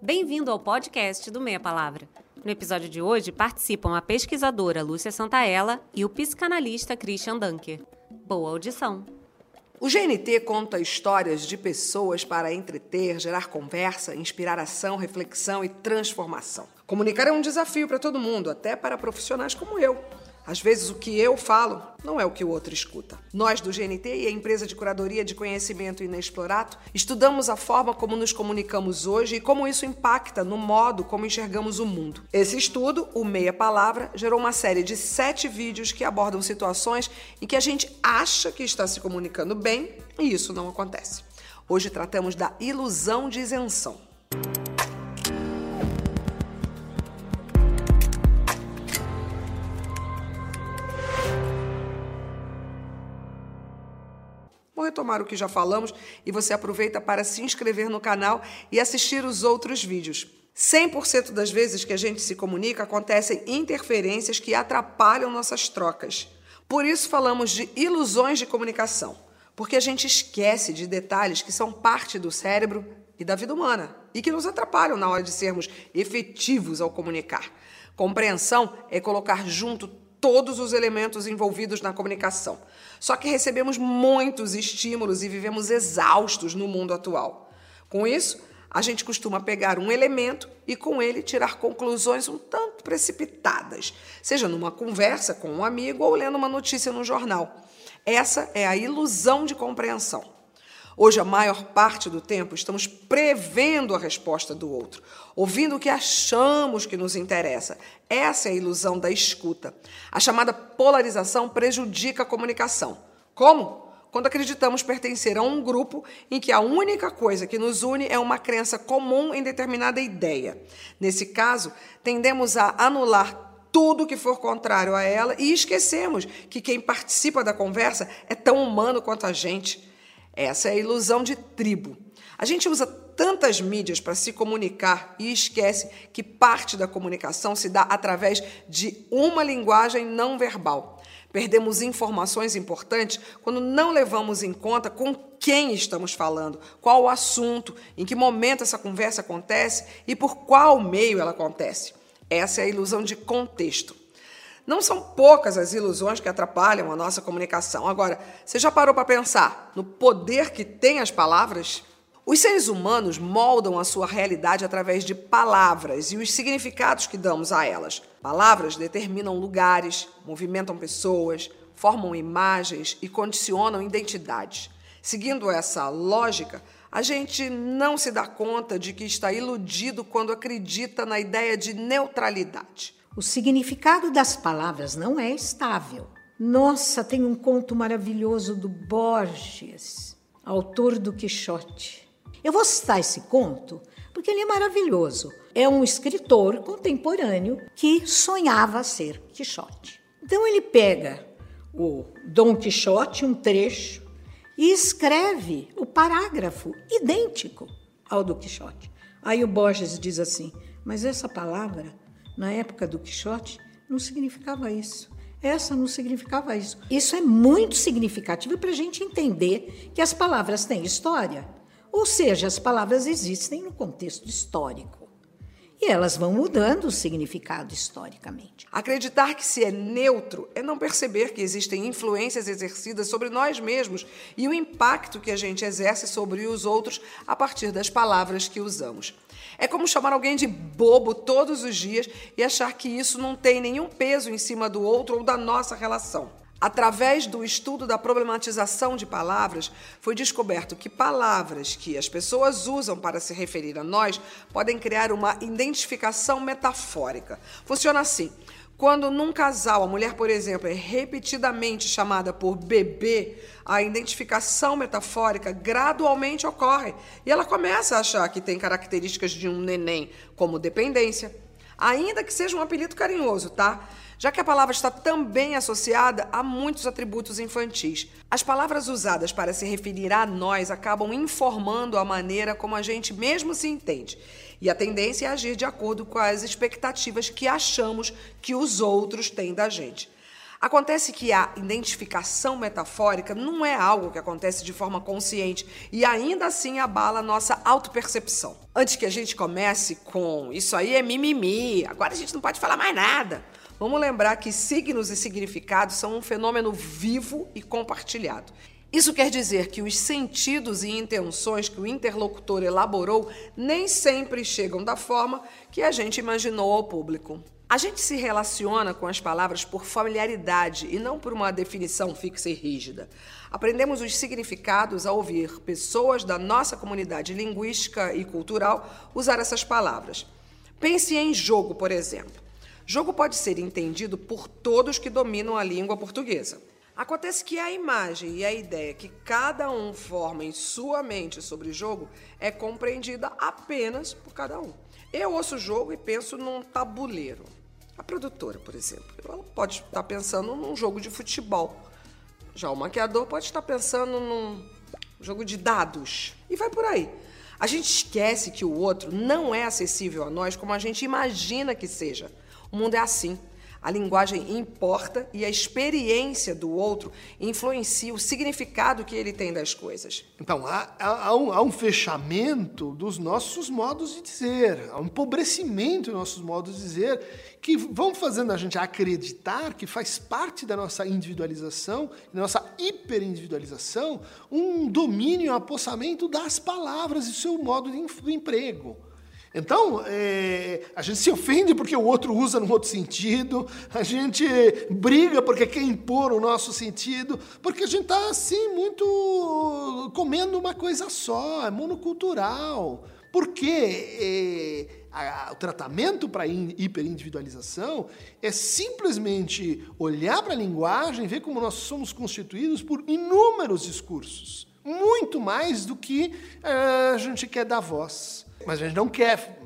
Bem-vindo ao podcast do Meia Palavra. No episódio de hoje participam a pesquisadora Lúcia Santaella e o psicanalista Christian Dunker. Boa audição! O GNT conta histórias de pessoas para entreter, gerar conversa, inspirar ação, reflexão e transformação. Comunicar é um desafio para todo mundo, até para profissionais como eu. Às vezes o que eu falo não é o que o outro escuta. Nós do GNT e a empresa de curadoria de conhecimento Inexplorato estudamos a forma como nos comunicamos hoje e como isso impacta no modo como enxergamos o mundo. Esse estudo, o Meia Palavra, gerou uma série de sete vídeos que abordam situações em que a gente acha que está se comunicando bem e isso não acontece. Hoje tratamos da ilusão de isenção. Retomar o que já falamos e você aproveita para se inscrever no canal e assistir os outros vídeos. 100% das vezes que a gente se comunica acontecem interferências que atrapalham nossas trocas. Por isso falamos de ilusões de comunicação, porque a gente esquece de detalhes que são parte do cérebro e da vida humana e que nos atrapalham na hora de sermos efetivos ao comunicar. Compreensão é colocar junto todos os elementos envolvidos na comunicação. Só que recebemos muitos estímulos e vivemos exaustos no mundo atual. Com isso, a gente costuma pegar um elemento e com ele tirar conclusões um tanto precipitadas, seja numa conversa com um amigo ou lendo uma notícia no jornal. Essa é a ilusão de compreensão. Hoje, a maior parte do tempo, estamos prevendo a resposta do outro, ouvindo o que achamos que nos interessa. Essa é a ilusão da escuta. A chamada polarização prejudica a comunicação. Como? Quando acreditamos pertencer a um grupo em que a única coisa que nos une é uma crença comum em determinada ideia. Nesse caso, tendemos a anular tudo que for contrário a ela e esquecemos que quem participa da conversa é tão humano quanto a gente. Essa é a ilusão de tribo. A gente usa tantas mídias para se comunicar e esquece que parte da comunicação se dá através de uma linguagem não verbal. Perdemos informações importantes quando não levamos em conta com quem estamos falando, qual o assunto, em que momento essa conversa acontece e por qual meio ela acontece. Essa é a ilusão de contexto. Não são poucas as ilusões que atrapalham a nossa comunicação. Agora, você já parou para pensar no poder que têm as palavras? Os seres humanos moldam a sua realidade através de palavras e os significados que damos a elas. Palavras determinam lugares, movimentam pessoas, formam imagens e condicionam identidades. Seguindo essa lógica, a gente não se dá conta de que está iludido quando acredita na ideia de neutralidade. O significado das palavras não é estável. Nossa, tem um conto maravilhoso do Borges, autor do Quixote. Eu vou citar esse conto porque ele é maravilhoso. É um escritor contemporâneo que sonhava ser Quixote. Então ele pega o Dom Quixote, um trecho, e escreve o parágrafo idêntico ao do Quixote. Aí o Borges diz assim: Mas essa palavra na época do Quixote, não significava isso. Essa não significava isso. Isso é muito significativo para a gente entender que as palavras têm história. Ou seja, as palavras existem no contexto histórico. E elas vão mudando o significado historicamente. Acreditar que se é neutro é não perceber que existem influências exercidas sobre nós mesmos e o impacto que a gente exerce sobre os outros a partir das palavras que usamos. É como chamar alguém de bobo todos os dias e achar que isso não tem nenhum peso em cima do outro ou da nossa relação. Através do estudo da problematização de palavras, foi descoberto que palavras que as pessoas usam para se referir a nós podem criar uma identificação metafórica. Funciona assim: quando num casal a mulher, por exemplo, é repetidamente chamada por bebê, a identificação metafórica gradualmente ocorre e ela começa a achar que tem características de um neném, como dependência, ainda que seja um apelido carinhoso, tá? Já que a palavra está também associada a muitos atributos infantis. As palavras usadas para se referir a nós acabam informando a maneira como a gente mesmo se entende. E a tendência é agir de acordo com as expectativas que achamos que os outros têm da gente. Acontece que a identificação metafórica não é algo que acontece de forma consciente e ainda assim abala a nossa autopercepção. Antes que a gente comece com isso aí é mimimi, agora a gente não pode falar mais nada. Vamos lembrar que signos e significados são um fenômeno vivo e compartilhado. Isso quer dizer que os sentidos e intenções que o interlocutor elaborou nem sempre chegam da forma que a gente imaginou ao público. A gente se relaciona com as palavras por familiaridade e não por uma definição fixa e rígida. Aprendemos os significados ao ouvir pessoas da nossa comunidade linguística e cultural usar essas palavras. Pense em jogo, por exemplo. Jogo pode ser entendido por todos que dominam a língua portuguesa. Acontece que a imagem e a ideia que cada um forma em sua mente sobre jogo é compreendida apenas por cada um. Eu ouço o jogo e penso num tabuleiro. A produtora, por exemplo, ela pode estar pensando num jogo de futebol. Já o maquiador pode estar pensando num jogo de dados. E vai por aí. A gente esquece que o outro não é acessível a nós como a gente imagina que seja. O mundo é assim. A linguagem importa e a experiência do outro influencia o significado que ele tem das coisas. Então, há, há, um, há um, fechamento dos nossos modos de dizer, há um empobrecimento dos nossos modos de dizer, que vão fazendo a gente acreditar que faz parte da nossa individualização, da nossa hiperindividualização, um domínio, um apossamento das palavras e seu modo de emprego. Então, é, a gente se ofende porque o outro usa num outro sentido, a gente briga porque quer impor o nosso sentido, porque a gente está, assim, muito comendo uma coisa só, é monocultural. Porque é, o tratamento para hiperindividualização é simplesmente olhar para a linguagem, ver como nós somos constituídos por inúmeros discursos, muito mais do que é, a gente quer dar voz. Mas a gente não quer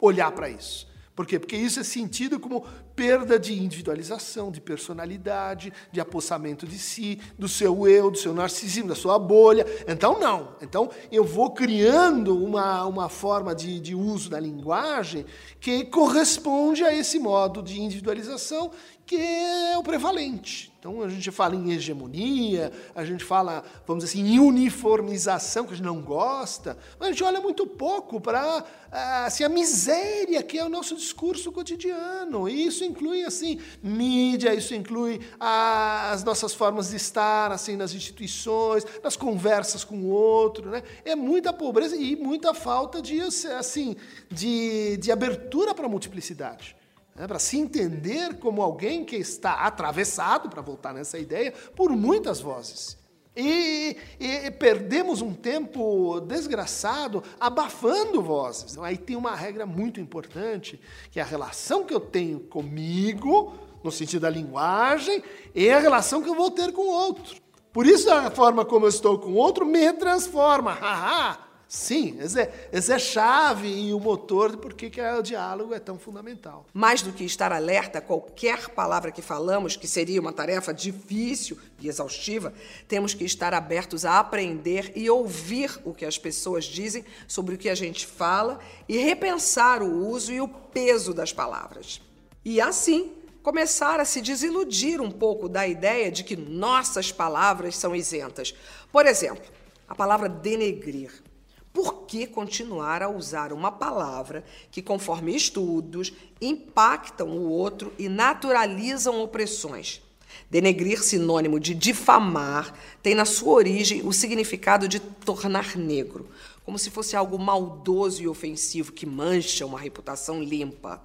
olhar para isso. Por quê? Porque isso é sentido como perda de individualização, de personalidade, de apossamento de si, do seu eu, do seu narcisismo, da sua bolha. Então, não. Então, eu vou criando uma, uma forma de, de uso da linguagem que corresponde a esse modo de individualização que é o prevalente. Então a gente fala em hegemonia, a gente fala, vamos dizer assim, em uniformização, que a gente não gosta, mas a gente olha muito pouco para ah, assim, a miséria que é o nosso discurso cotidiano. E isso inclui assim mídia, isso inclui as nossas formas de estar assim nas instituições, nas conversas com o outro. Né? É muita pobreza e muita falta de, assim, de, de abertura para a multiplicidade né, para se entender como alguém que está atravessado, para voltar nessa ideia, por muitas vozes. E, e, e, perdemos um tempo desgraçado abafando vozes. Aí tem uma regra muito importante, que é a relação que eu tenho comigo, no sentido da linguagem, e a relação que eu vou ter com o outro. Por isso, a forma como eu estou com o outro me transforma. Haha! Sim, esse é, é chave e o motor de por que o diálogo é tão fundamental. Mais do que estar alerta a qualquer palavra que falamos, que seria uma tarefa difícil e exaustiva, temos que estar abertos a aprender e ouvir o que as pessoas dizem sobre o que a gente fala e repensar o uso e o peso das palavras. E assim, começar a se desiludir um pouco da ideia de que nossas palavras são isentas. Por exemplo, a palavra denegrir. Por que continuar a usar uma palavra que, conforme estudos, impactam o outro e naturalizam opressões? Denegrir, sinônimo de difamar, tem na sua origem o significado de tornar negro, como se fosse algo maldoso e ofensivo que mancha uma reputação limpa.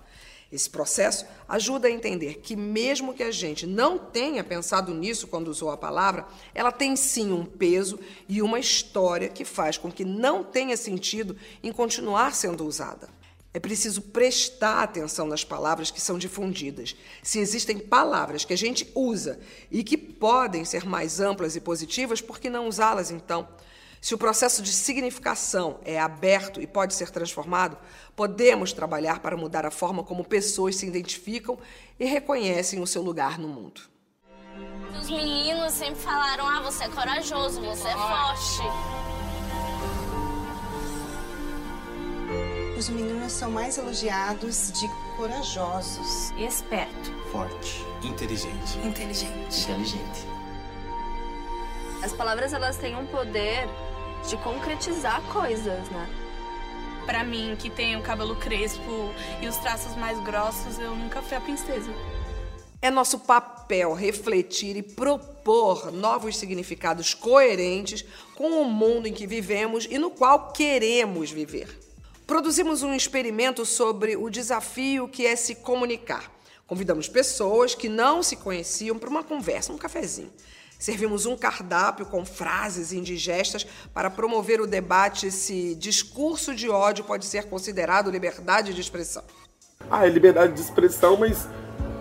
Esse processo ajuda a entender que, mesmo que a gente não tenha pensado nisso quando usou a palavra, ela tem sim um peso e uma história que faz com que não tenha sentido em continuar sendo usada. É preciso prestar atenção nas palavras que são difundidas. Se existem palavras que a gente usa e que podem ser mais amplas e positivas, por que não usá-las então? Se o processo de significação é aberto e pode ser transformado, podemos trabalhar para mudar a forma como pessoas se identificam e reconhecem o seu lugar no mundo. Os meninos sempre falaram: ah, você é corajoso, você é forte. Os meninos são mais elogiados de corajosos, esperto, forte Inteligente. Inteligente. Inteligente. As palavras elas têm um poder de concretizar coisas, né? Para mim, que tem o cabelo crespo e os traços mais grossos, eu nunca fui a princesa. É nosso papel refletir e propor novos significados coerentes com o mundo em que vivemos e no qual queremos viver. Produzimos um experimento sobre o desafio que é se comunicar. Convidamos pessoas que não se conheciam para uma conversa, um cafezinho. Servimos um cardápio com frases indigestas para promover o debate se discurso de ódio pode ser considerado liberdade de expressão. Ah, é liberdade de expressão, mas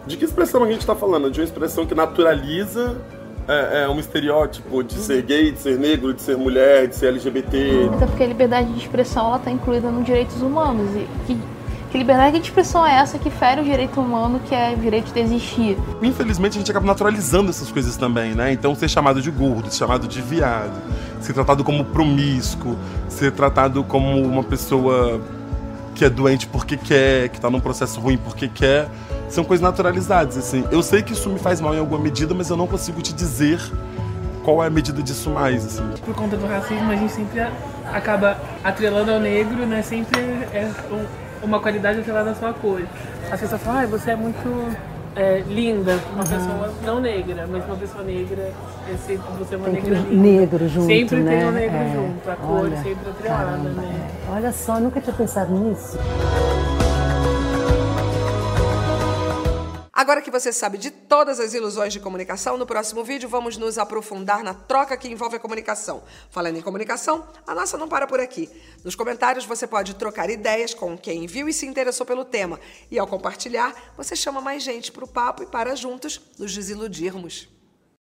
de que expressão a gente está falando? De uma expressão que naturaliza é, é, um estereótipo de ser gay, de ser negro, de ser mulher, de ser LGBT. Até porque a liberdade de expressão ela está incluída nos direitos humanos e que, que liberdade de expressão é essa que fere o direito humano, que é o direito de existir? Infelizmente a gente acaba naturalizando essas coisas também, né? Então ser chamado de gordo, ser chamado de viado, ser tratado como promíscuo, ser tratado como uma pessoa que é doente porque quer, que está num processo ruim porque quer são coisas naturalizadas, assim. Eu sei que isso me faz mal em alguma medida, mas eu não consigo te dizer qual é a medida disso mais, assim. Por conta do racismo, a gente sempre acaba atrelando ao negro, né? Sempre é uma qualidade atrelada à sua cor. As pessoas falam, ah, você é muito é, linda, uma uhum. pessoa não negra, mas uma pessoa negra é sempre você é uma tem negra linda. negro junto, Sempre né? tem um negro é. junto, a cor Olha, sempre atrelada, caramba, né? Olha só, nunca tinha pensado nisso. Agora que você sabe de todas as ilusões de comunicação, no próximo vídeo vamos nos aprofundar na troca que envolve a comunicação. Falando em comunicação, a nossa não para por aqui. Nos comentários você pode trocar ideias com quem viu e se interessou pelo tema. E ao compartilhar, você chama mais gente para o papo e para juntos nos desiludirmos.